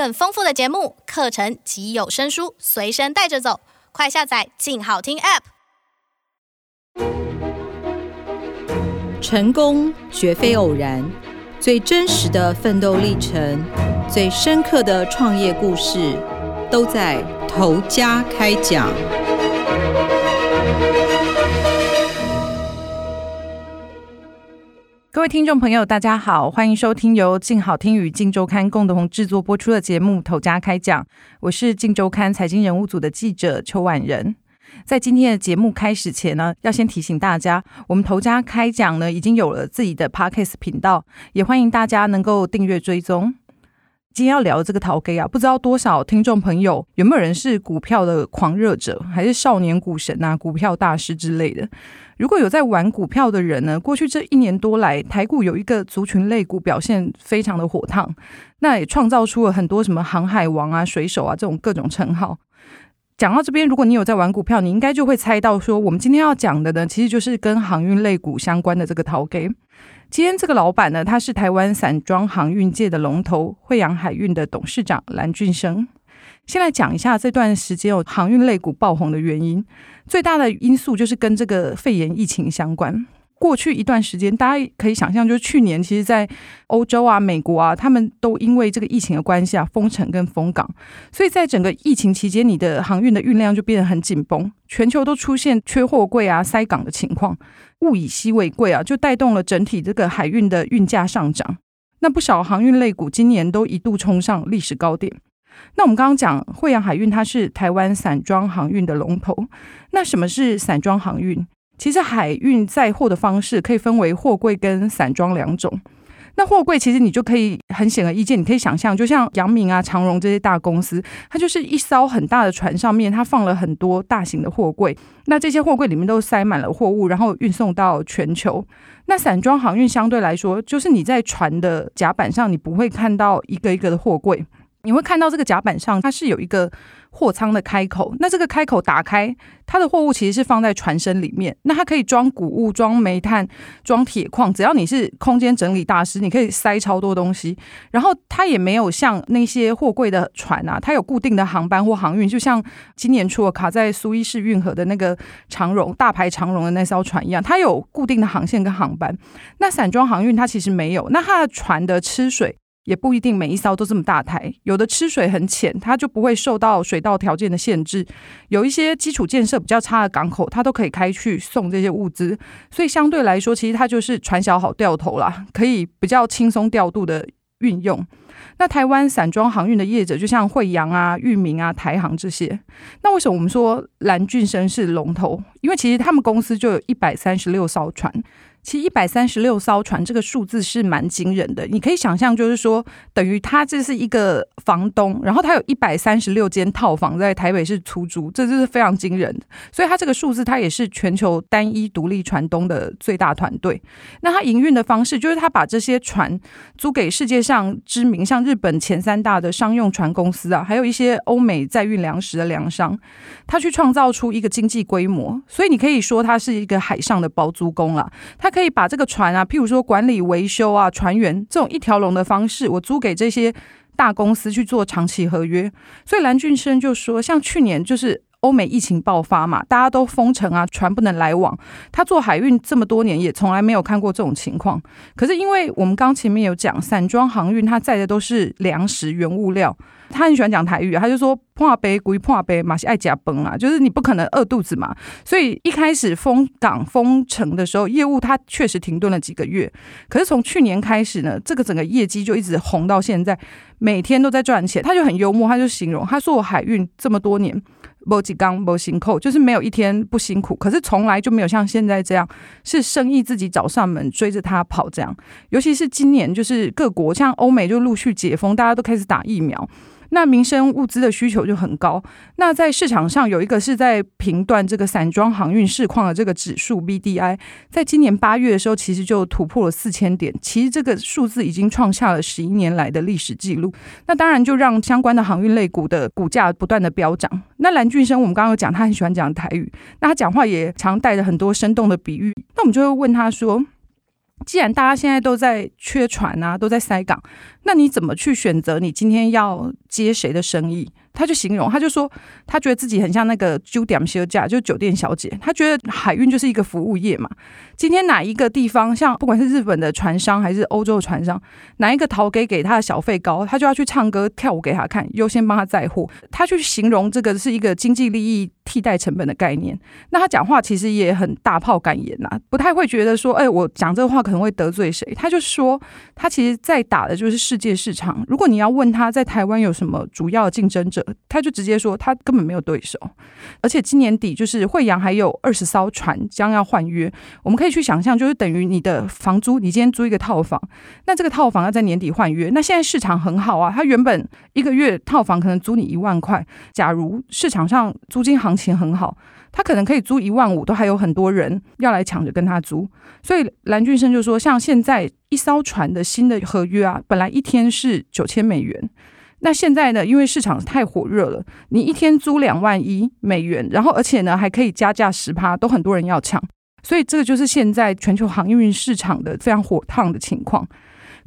更丰富的节目、课程及有声书随身带着走，快下载“静好听 ”App。成功绝非偶然，最真实的奋斗历程、最深刻的创业故事，都在头家开讲。各位听众朋友，大家好，欢迎收听由静好听与静周刊共同制作播出的节目《头家开讲》，我是静周刊财经人物组的记者邱婉仁。在今天的节目开始前呢，要先提醒大家，我们头家开讲呢已经有了自己的 Podcast 频道，也欢迎大家能够订阅追踪。今天要聊的这个陶给啊，不知道多少听众朋友有没有人是股票的狂热者，还是少年股神啊、股票大师之类的？如果有在玩股票的人呢，过去这一年多来，台股有一个族群类股表现非常的火烫，那也创造出了很多什么航海王啊、水手啊这种各种称号。讲到这边，如果你有在玩股票，你应该就会猜到说，我们今天要讲的呢，其实就是跟航运类股相关的这个陶给。今天这个老板呢，他是台湾散装航运界的龙头惠阳海运的董事长蓝俊生。先来讲一下这段时间有航运类股爆红的原因，最大的因素就是跟这个肺炎疫情相关。过去一段时间，大家可以想象，就是去年，其实，在欧洲啊、美国啊，他们都因为这个疫情的关系啊，封城跟封港，所以在整个疫情期间，你的航运的运量就变得很紧绷，全球都出现缺货柜啊、塞港的情况，物以稀为贵啊，就带动了整体这个海运的运价上涨。那不少航运类股今年都一度冲上历史高点。那我们刚刚讲惠阳海运，它是台湾散装航运的龙头。那什么是散装航运？其实海运载货的方式可以分为货柜跟散装两种。那货柜其实你就可以很显而易见，你可以想象，就像阳明啊、长荣这些大公司，它就是一艘很大的船，上面它放了很多大型的货柜。那这些货柜里面都塞满了货物，然后运送到全球。那散装航运相对来说，就是你在船的甲板上，你不会看到一个一个的货柜。你会看到这个甲板上，它是有一个货舱的开口。那这个开口打开，它的货物其实是放在船身里面。那它可以装谷物、装煤炭、装铁矿。只要你是空间整理大师，你可以塞超多东西。然后它也没有像那些货柜的船啊，它有固定的航班或航运。就像今年初卡在苏伊士运河的那个长荣大排长荣的那艘船一样，它有固定的航线跟航班。那散装航运它其实没有。那它的船的吃水。也不一定每一艘都这么大台，有的吃水很浅，它就不会受到水道条件的限制。有一些基础建设比较差的港口，它都可以开去送这些物资。所以相对来说，其实它就是船小好掉头啦，可以比较轻松调度的运用。那台湾散装航运的业者，就像惠阳啊、裕民啊、台航这些，那为什么我们说蓝俊生是龙头？因为其实他们公司就有一百三十六艘船。其实一百三十六艘船这个数字是蛮惊人的，你可以想象，就是说等于他这是一个房东，然后他有一百三十六间套房在台北市出租，这就是非常惊人的。所以他这个数字，他也是全球单一独立船东的最大团队。那他营运的方式，就是他把这些船租给世界上知名，像日本前三大的商用船公司啊，还有一些欧美在运粮食的粮商，他去创造出一个经济规模。所以你可以说，他是一个海上的包租公了。他可以把这个船啊，譬如说管理维修啊，船员这种一条龙的方式，我租给这些大公司去做长期合约。所以蓝俊生就说，像去年就是欧美疫情爆发嘛，大家都封城啊，船不能来往。他做海运这么多年，也从来没有看过这种情况。可是因为我们刚前面有讲，散装航运它载的都是粮食原物料。他很喜欢讲台语，他就说破杯归破杯，马是爱加崩啊，就是你不可能饿肚子嘛。所以一开始封港封城的时候，业务它确实停顿了几个月。可是从去年开始呢，这个整个业绩就一直红到现在，每天都在赚钱。他就很幽默，他就形容他说我海运这么多年，没几缸没辛苦，就是没有一天不辛苦。可是从来就没有像现在这样，是生意自己找上门追着他跑这样。尤其是今年，就是各国像欧美就陆续解封，大家都开始打疫苗。那民生物资的需求就很高。那在市场上有一个是在评断这个散装航运市况的这个指数 BDI，在今年八月的时候，其实就突破了四千点。其实这个数字已经创下了十一年来的历史记录。那当然就让相关的航运类股的股价不断的飙涨。那蓝俊生，我们刚刚有讲，他很喜欢讲台语，那他讲话也常带着很多生动的比喻。那我们就会问他说。既然大家现在都在缺船啊，都在塞港，那你怎么去选择你今天要接谁的生意？他就形容，他就说，他觉得自己很像那个酒店休假，就酒店小姐。他觉得海运就是一个服务业嘛。今天哪一个地方，像不管是日本的船商还是欧洲的船商，哪一个头给给他的小费高，他就要去唱歌跳舞给他看，优先帮他载货。他去形容这个是一个经济利益替代成本的概念。那他讲话其实也很大炮感言呐，不太会觉得说，哎，我讲这个话可能会得罪谁。他就说，他其实在打的就是世界市场。如果你要问他在台湾有什么主要竞争者，他就直接说他根本没有对手，而且今年底就是慧洋还有二十艘船将要换约，我们可以去想象，就是等于你的房租，你今天租一个套房，那这个套房要在年底换约，那现在市场很好啊，他原本一个月套房可能租你一万块，假如市场上租金行情情很好，他可能可以租一万五，都还有很多人要来抢着跟他租，所以蓝俊生就说，像现在一艘船的新的合约啊，本来一天是九千美元。那现在呢？因为市场太火热了，你一天租两万一美元，然后而且呢还可以加价十趴，都很多人要抢，所以这个就是现在全球航运市场的非常火烫的情况。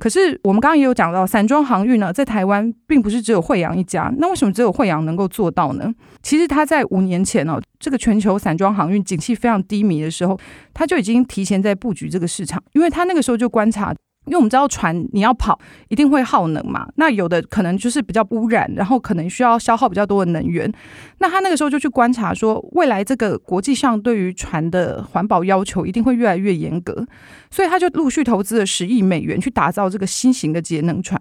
可是我们刚刚也有讲到，散装航运呢，在台湾并不是只有惠阳一家。那为什么只有惠阳能够做到呢？其实他在五年前哦，这个全球散装航运景气非常低迷的时候，他就已经提前在布局这个市场，因为他那个时候就观察。因为我们知道船你要跑一定会耗能嘛，那有的可能就是比较污染，然后可能需要消耗比较多的能源。那他那个时候就去观察说，未来这个国际上对于船的环保要求一定会越来越严格，所以他就陆续投资了十亿美元去打造这个新型的节能船。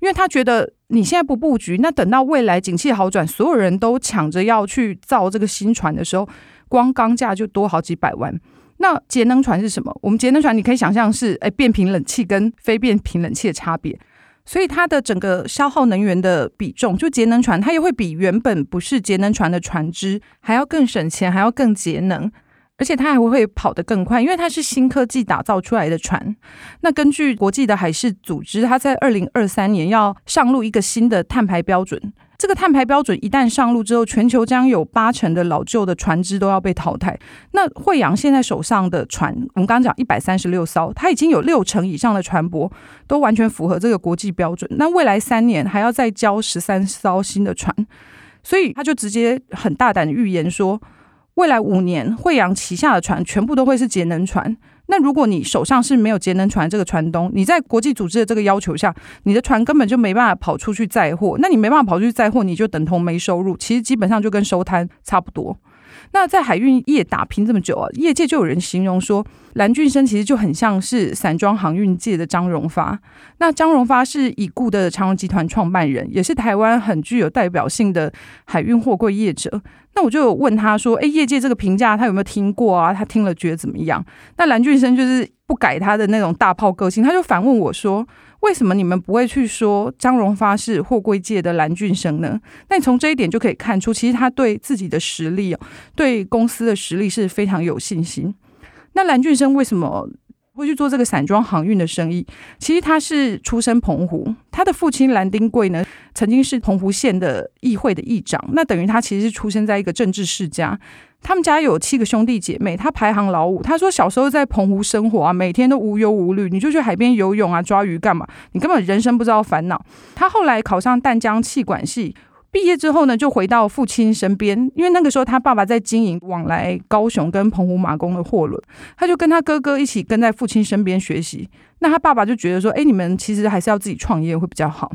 因为他觉得你现在不布局，那等到未来景气好转，所有人都抢着要去造这个新船的时候，光钢价就多好几百万。那节能船是什么？我们节能船你可以想象是，哎，变频冷气跟非变频冷气的差别，所以它的整个消耗能源的比重，就节能船它也会比原本不是节能船的船只还要更省钱，还要更节能，而且它还会会跑得更快，因为它是新科技打造出来的船。那根据国际的海事组织，它在二零二三年要上路一个新的碳排标准。这个碳排标准一旦上路之后，全球将有八成的老旧的船只都要被淘汰。那慧洋现在手上的船，我们刚刚讲一百三十六艘，它已经有六成以上的船舶都完全符合这个国际标准。那未来三年还要再交十三艘新的船，所以他就直接很大胆的预言说，未来五年慧洋旗下的船全部都会是节能船。那如果你手上是没有节能船这个船东，你在国际组织的这个要求下，你的船根本就没办法跑出去载货，那你没办法跑出去载货，你就等同没收入，其实基本上就跟收摊差不多。那在海运业打拼这么久啊，业界就有人形容说，蓝俊生其实就很像是散装航运界的张荣发。那张荣发是已故的长荣集团创办人，也是台湾很具有代表性的海运货柜业者。那我就问他说：“诶，业界这个评价他有没有听过啊？他听了觉得怎么样？”那蓝俊生就是不改他的那种大炮个性，他就反问我说。为什么你们不会去说张荣发是货柜界的蓝俊生呢？那你从这一点就可以看出，其实他对自己的实力，对公司的实力是非常有信心。那蓝俊生为什么会去做这个散装航运的生意？其实他是出身澎湖，他的父亲蓝丁贵呢，曾经是澎湖县的议会的议长，那等于他其实是出生在一个政治世家。他们家有七个兄弟姐妹，他排行老五。他说小时候在澎湖生活啊，每天都无忧无虑，你就去海边游泳啊、抓鱼干嘛？你根本人生不知道烦恼。他后来考上淡江气管系，毕业之后呢，就回到父亲身边，因为那个时候他爸爸在经营往来高雄跟澎湖马公的货轮，他就跟他哥哥一起跟在父亲身边学习。那他爸爸就觉得说，哎，你们其实还是要自己创业会比较好。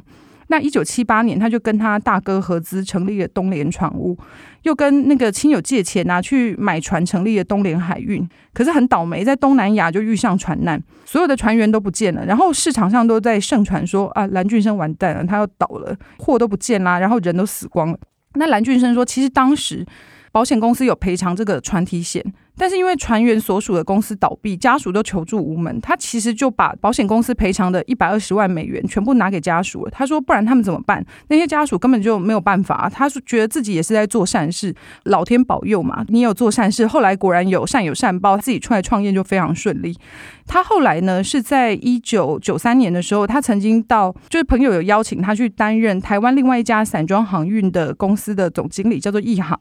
那一九七八年，他就跟他大哥合资成立了东联船务，又跟那个亲友借钱拿、啊、去买船，成立了东联海运。可是很倒霉，在东南亚就遇上船难，所有的船员都不见了，然后市场上都在盛传说啊，蓝俊生完蛋了，他要倒了，货都不见啦，然后人都死光了。那蓝俊生说，其实当时保险公司有赔偿这个船体险。但是因为船员所属的公司倒闭，家属都求助无门，他其实就把保险公司赔偿的一百二十万美元全部拿给家属了。他说：“不然他们怎么办？那些家属根本就没有办法。”他说：“觉得自己也是在做善事，老天保佑嘛。你有做善事，后来果然有善有善报，自己出来创业就非常顺利。”他后来呢，是在一九九三年的时候，他曾经到就是朋友有邀请他去担任台湾另外一家散装航运的公司的总经理，叫做益航。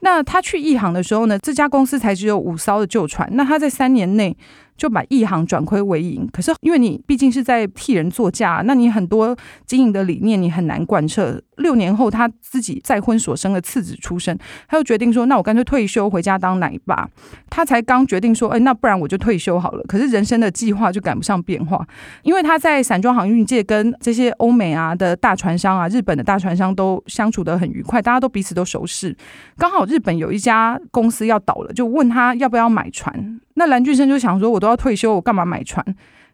那他去一航的时候呢，这家公司才只有五艘的旧船。那他在三年内就把一行转亏为盈。可是因为你毕竟是在替人作嫁，那你很多经营的理念你很难贯彻。六年后，他自己再婚所生的次子出生，他就决定说：“那我干脆退休回家当奶爸。”他才刚决定说：“哎，那不然我就退休好了。”可是人生的计划就赶不上变化，因为他在散装航运界跟这些欧美啊的大船商啊、日本的大船商都相处得很愉快，大家都彼此都熟识。刚好日本有一家公司要倒了，就问他要不要买船。那蓝俊生就想说：“我都要退休，我干嘛买船？”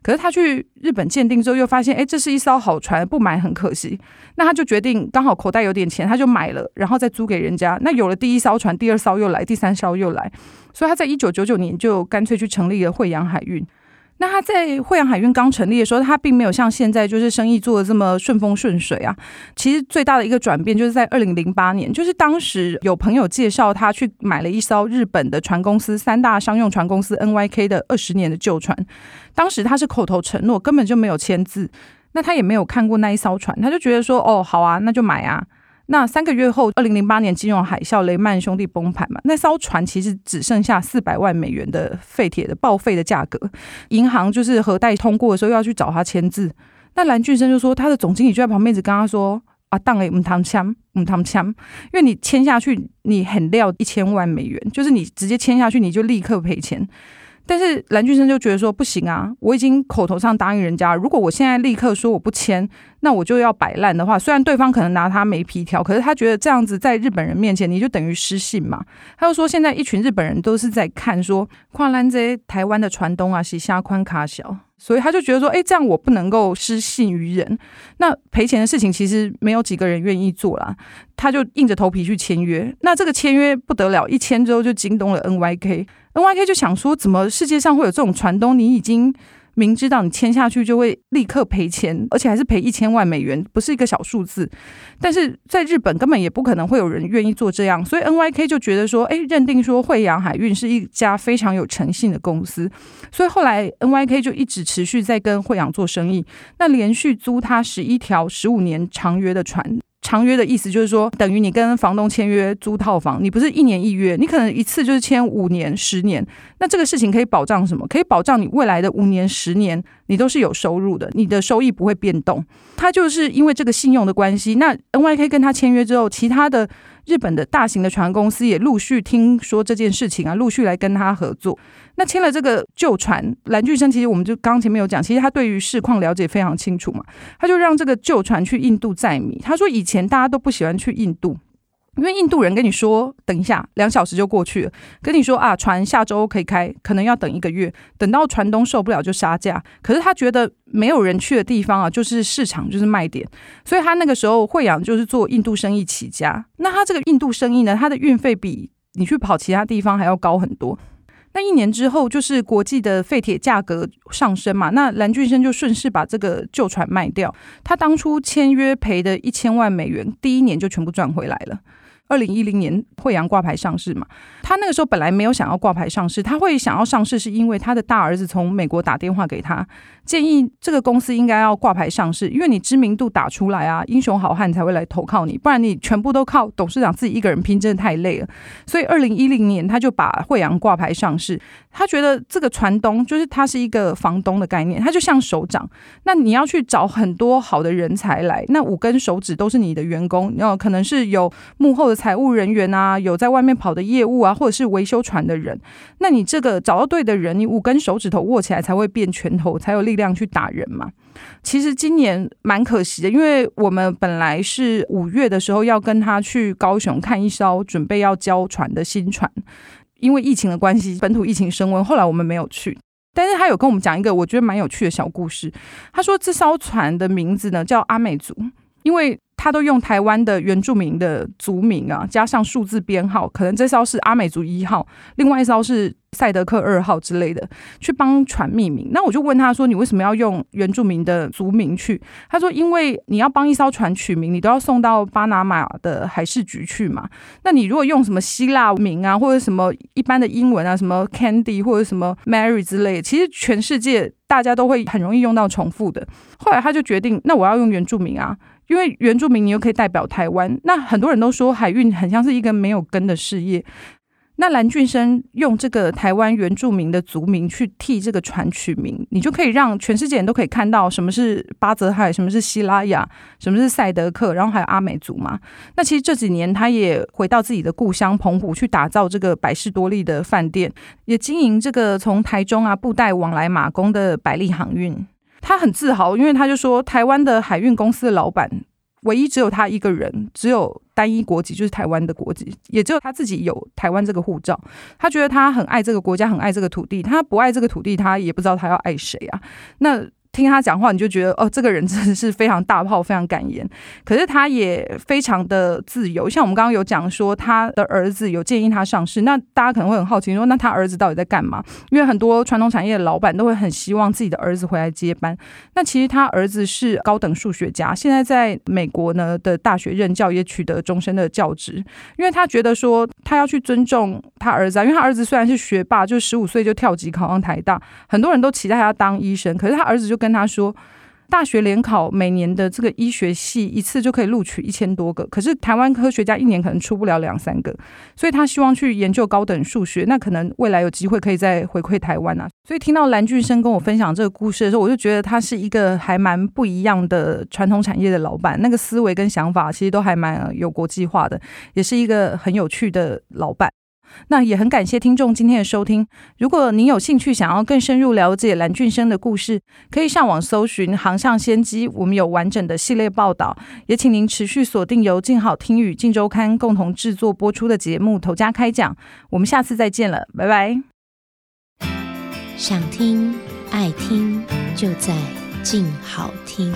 可是他去日本鉴定之后，又发现，哎，这是一艘好船，不买很可惜。那他就决定，刚好口袋有点钱，他就买了，然后再租给人家。那有了第一艘船，第二艘又来，第三艘又来，所以他在一九九九年就干脆去成立了惠阳海运。那他在惠阳海运刚成立的时候，他并没有像现在就是生意做的这么顺风顺水啊。其实最大的一个转变就是在二零零八年，就是当时有朋友介绍他去买了一艘日本的船公司三大商用船公司 NYK 的二十年的旧船。当时他是口头承诺，根本就没有签字。那他也没有看过那一艘船，他就觉得说：“哦，好啊，那就买啊。”那三个月后，二零零八年金融海啸，雷曼兄弟崩盘嘛，那艘船其实只剩下四百万美元的废铁的报废的价格，银行就是核贷通过的时候又要去找他签字，那蓝俊生就说他的总经理就在旁边一直跟他说啊，当诶，唔谈签，唔谈签，因为你签下去，你很料一千万美元，就是你直接签下去，你就立刻赔钱。但是蓝俊生就觉得说不行啊，我已经口头上答应人家，如果我现在立刻说我不签，那我就要摆烂的话，虽然对方可能拿他没皮条，可是他觉得这样子在日本人面前你就等于失信嘛。他又说现在一群日本人都是在看说跨栏这台湾的船东啊，是虾宽卡小，所以他就觉得说，哎，这样我不能够失信于人。那赔钱的事情其实没有几个人愿意做啦，他就硬着头皮去签约。那这个签约不得了，一签之后就惊动了 NYK。NYK 就想说，怎么世界上会有这种船东？你已经明知道你签下去就会立刻赔钱，而且还是赔一千万美元，不是一个小数字。但是在日本根本也不可能会有人愿意做这样，所以 NYK 就觉得说，哎，认定说惠阳海运是一家非常有诚信的公司，所以后来 NYK 就一直持续在跟惠阳做生意，那连续租他十一条十五年长约的船。长约的意思就是说，等于你跟房东签约租套房，你不是一年一约，你可能一次就是签五年、十年。那这个事情可以保障什么？可以保障你未来的五年、十年，你都是有收入的，你的收益不会变动。他就是因为这个信用的关系，那 NYK 跟他签约之后，其他的日本的大型的船公司也陆续听说这件事情啊，陆续来跟他合作。那签了这个旧船，蓝巨生其实我们就刚前面有讲，其实他对于市况了解非常清楚嘛，他就让这个旧船去印度载米。他说以前大家都不喜欢去印度，因为印度人跟你说等一下两小时就过去了，跟你说啊船下周可以开，可能要等一个月，等到船东受不了就杀价。可是他觉得没有人去的地方啊，就是市场就是卖点，所以他那个时候惠阳就是做印度生意起家。那他这个印度生意呢，他的运费比你去跑其他地方还要高很多。那一年之后，就是国际的废铁价格上升嘛，那蓝俊生就顺势把这个旧船卖掉，他当初签约赔的一千万美元，第一年就全部赚回来了。二零一零年惠阳挂牌上市嘛，他那个时候本来没有想要挂牌上市，他会想要上市是因为他的大儿子从美国打电话给他，建议这个公司应该要挂牌上市，因为你知名度打出来啊，英雄好汉才会来投靠你，不然你全部都靠董事长自己一个人拼，真的太累了。所以二零一零年他就把惠阳挂牌上市，他觉得这个船东就是他是一个房东的概念，他就像首长，那你要去找很多好的人才来，那五根手指都是你的员工，然后可能是有幕后的。财务人员啊，有在外面跑的业务啊，或者是维修船的人，那你这个找到对的人，你五根手指头握起来才会变拳头，才有力量去打人嘛。其实今年蛮可惜的，因为我们本来是五月的时候要跟他去高雄看一艘准备要交船的新船，因为疫情的关系，本土疫情升温，后来我们没有去。但是他有跟我们讲一个我觉得蛮有趣的小故事，他说这艘船的名字呢叫阿美族，因为。他都用台湾的原住民的族名啊，加上数字编号，可能这艘是阿美族一号，另外一艘是赛德克二号之类的，去帮船命名。那我就问他说：“你为什么要用原住民的族名去？”他说：“因为你要帮一艘船取名，你都要送到巴拿马的海事局去嘛。那你如果用什么希腊名啊，或者什么一般的英文啊，什么 Candy 或者什么 Mary 之类的，其实全世界大家都会很容易用到重复的。后来他就决定，那我要用原住民啊。”因为原住民，你又可以代表台湾。那很多人都说海运很像是一个没有根的事业。那蓝俊生用这个台湾原住民的族名去替这个船取名，你就可以让全世界人都可以看到什么是巴泽海，什么是西拉雅，什么是赛德克，然后还有阿美族嘛。那其实这几年他也回到自己的故乡澎湖去打造这个百事多利的饭店，也经营这个从台中啊布袋往来马公的百利航运。他很自豪，因为他就说台湾的海运公司的老板。唯一只有他一个人，只有单一国籍，就是台湾的国籍，也只有他自己有台湾这个护照。他觉得他很爱这个国家，很爱这个土地。他不爱这个土地，他也不知道他要爱谁啊。那。听他讲话，你就觉得哦，这个人真的是非常大炮，非常敢言。可是他也非常的自由，像我们刚刚有讲说，他的儿子有建议他上市。那大家可能会很好奇说，那他儿子到底在干嘛？因为很多传统产业的老板都会很希望自己的儿子回来接班。那其实他儿子是高等数学家，现在在美国呢的大学任教，也取得终身的教职。因为他觉得说，他要去尊重他儿子啊，因为他儿子虽然是学霸，就十五岁就跳级考上台大，很多人都期待他当医生，可是他儿子就。跟他说，大学联考每年的这个医学系一次就可以录取一千多个，可是台湾科学家一年可能出不了两三个，所以他希望去研究高等数学，那可能未来有机会可以再回馈台湾啊。所以听到蓝俊生跟我分享这个故事的时候，我就觉得他是一个还蛮不一样的传统产业的老板，那个思维跟想法其实都还蛮有国际化的，也是一个很有趣的老板。那也很感谢听众今天的收听。如果您有兴趣想要更深入了解蓝俊生的故事，可以上网搜寻《航向先机》，我们有完整的系列报道。也请您持续锁定由静好听与静周刊共同制作播出的节目《头家开讲》。我们下次再见了，拜拜。想听爱听，就在静好听。